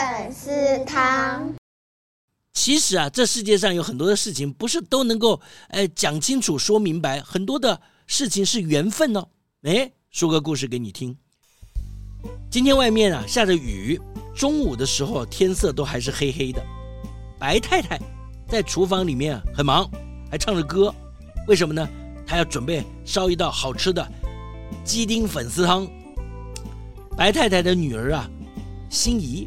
粉丝汤。其实啊，这世界上有很多的事情不是都能够呃讲清楚、说明白，很多的事情是缘分哦。哎，说个故事给你听。今天外面啊下着雨，中午的时候天色都还是黑黑的。白太太在厨房里面很忙，还唱着歌。为什么呢？她要准备烧一道好吃的鸡丁粉丝汤。白太太的女儿啊，心怡。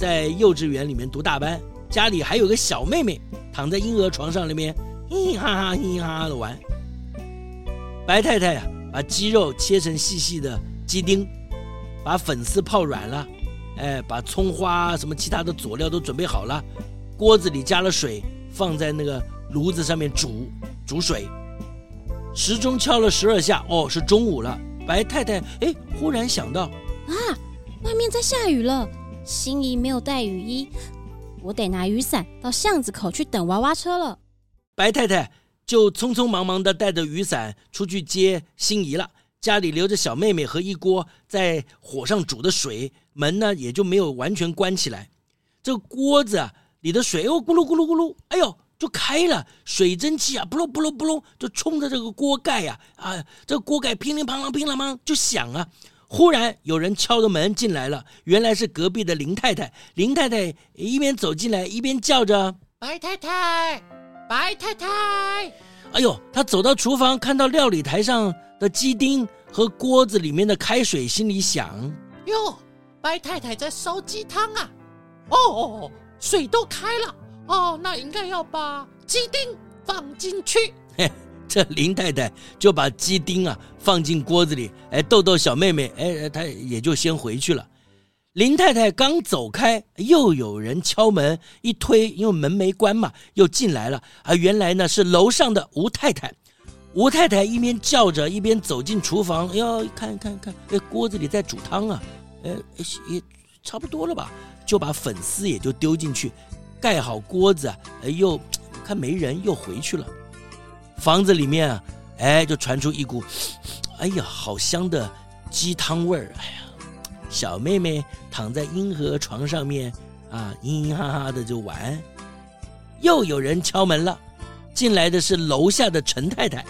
在幼稚园里面读大班，家里还有个小妹妹躺在婴儿床上里面，嘻嘻哈哈，嘻嘻哈哈的玩。白太太呀，把鸡肉切成细细的鸡丁，把粉丝泡软了，哎，把葱花什么其他的佐料都准备好了，锅子里加了水，放在那个炉子上面煮煮水。时钟敲了十二下，哦，是中午了。白太太哎，忽然想到，啊，外面在下雨了。心怡没有带雨衣，我得拿雨伞到巷子口去等娃娃车了。白太太就匆匆忙忙地带着雨伞出去接心怡了。家里留着小妹妹和一锅在火上煮的水，门呢也就没有完全关起来。这锅子啊里的水哦咕噜咕噜咕噜，哎呦就开了，水蒸气啊不噜不噜不噜就冲着这个锅盖呀啊，这锅盖乒铃乓啷乒啷乓就响啊。忽然有人敲着门进来了，原来是隔壁的林太太。林太太一边走进来，一边叫着：“白太太，白太太！”哎呦，她走到厨房，看到料理台上的鸡丁和锅子里面的开水，心里想：“哟，白太太在烧鸡汤啊！哦，水都开了哦，那应该要把鸡丁放进去。”嘿。这林太太就把鸡丁啊放进锅子里，哎，逗逗小妹妹，哎，她也就先回去了。林太太刚走开，又有人敲门，一推，因为门没关嘛，又进来了。啊，原来呢是楼上的吴太太。吴太太一边叫着，一边走进厨房，哟，看看看，哎，锅子里在煮汤啊，哎，也差不多了吧，就把粉丝也就丢进去，盖好锅子，哎，又看没人，又回去了。房子里面啊，哎，就传出一股，哎呀，好香的鸡汤味儿。哎呀，小妹妹躺在婴儿床上面啊，嘤嘤哈哈的就玩。又有人敲门了，进来的是楼下的陈太太。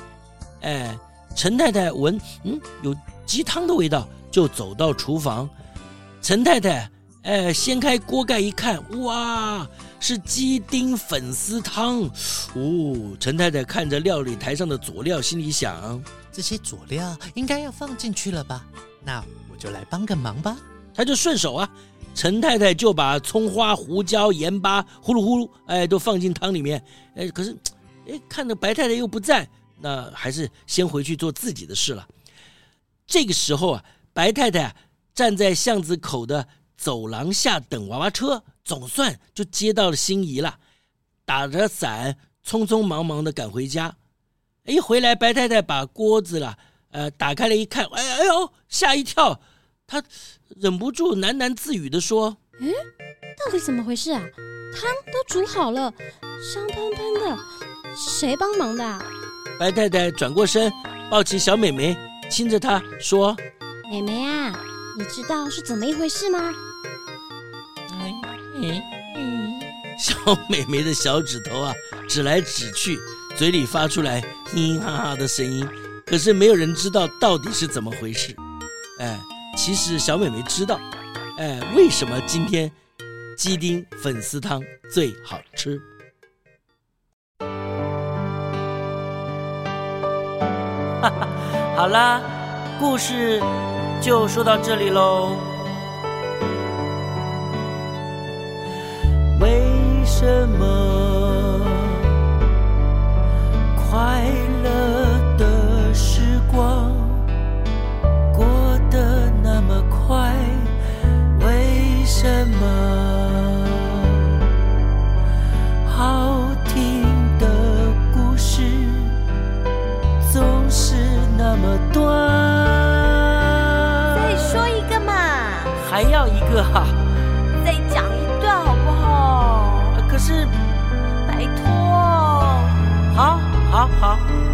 哎，陈太太闻，嗯，有鸡汤的味道，就走到厨房。陈太太，哎，掀开锅盖一看，哇！是鸡丁粉丝汤哦！陈太太看着料理台上的佐料，心里想：这些佐料应该要放进去了吧？那我就来帮个忙吧。她就顺手啊，陈太太就把葱花、胡椒、盐巴呼噜呼噜，哎，都放进汤里面。哎，可是，哎，看着白太太又不在，那还是先回去做自己的事了。这个时候啊，白太太站在巷子口的走廊下等娃娃车。总算就接到了心仪了，打着伞，匆匆忙忙的赶回家。一回来，白太太把锅子了，呃，打开了一看，哎哎呦，吓一跳，她忍不住喃喃自语的说：“嗯，到底怎么回事啊？汤都煮好了，香喷喷的，是谁帮忙的啊？”白太太转过身，抱起小美眉，亲着她说：“美眉啊，你知道是怎么一回事吗？”嗯嗯，小美眉的小指头啊，指来指去，嘴里发出来嘻嘻哈哈的声音，可是没有人知道到底是怎么回事。哎，其实小美眉知道，哎，为什么今天鸡丁粉丝汤最好吃？哈哈，好啦，故事就说到这里喽。什么？快乐的时光过得那么快为什么？好听的故事总是那么短。再说一个嘛还要一个哈是拜托。好好好。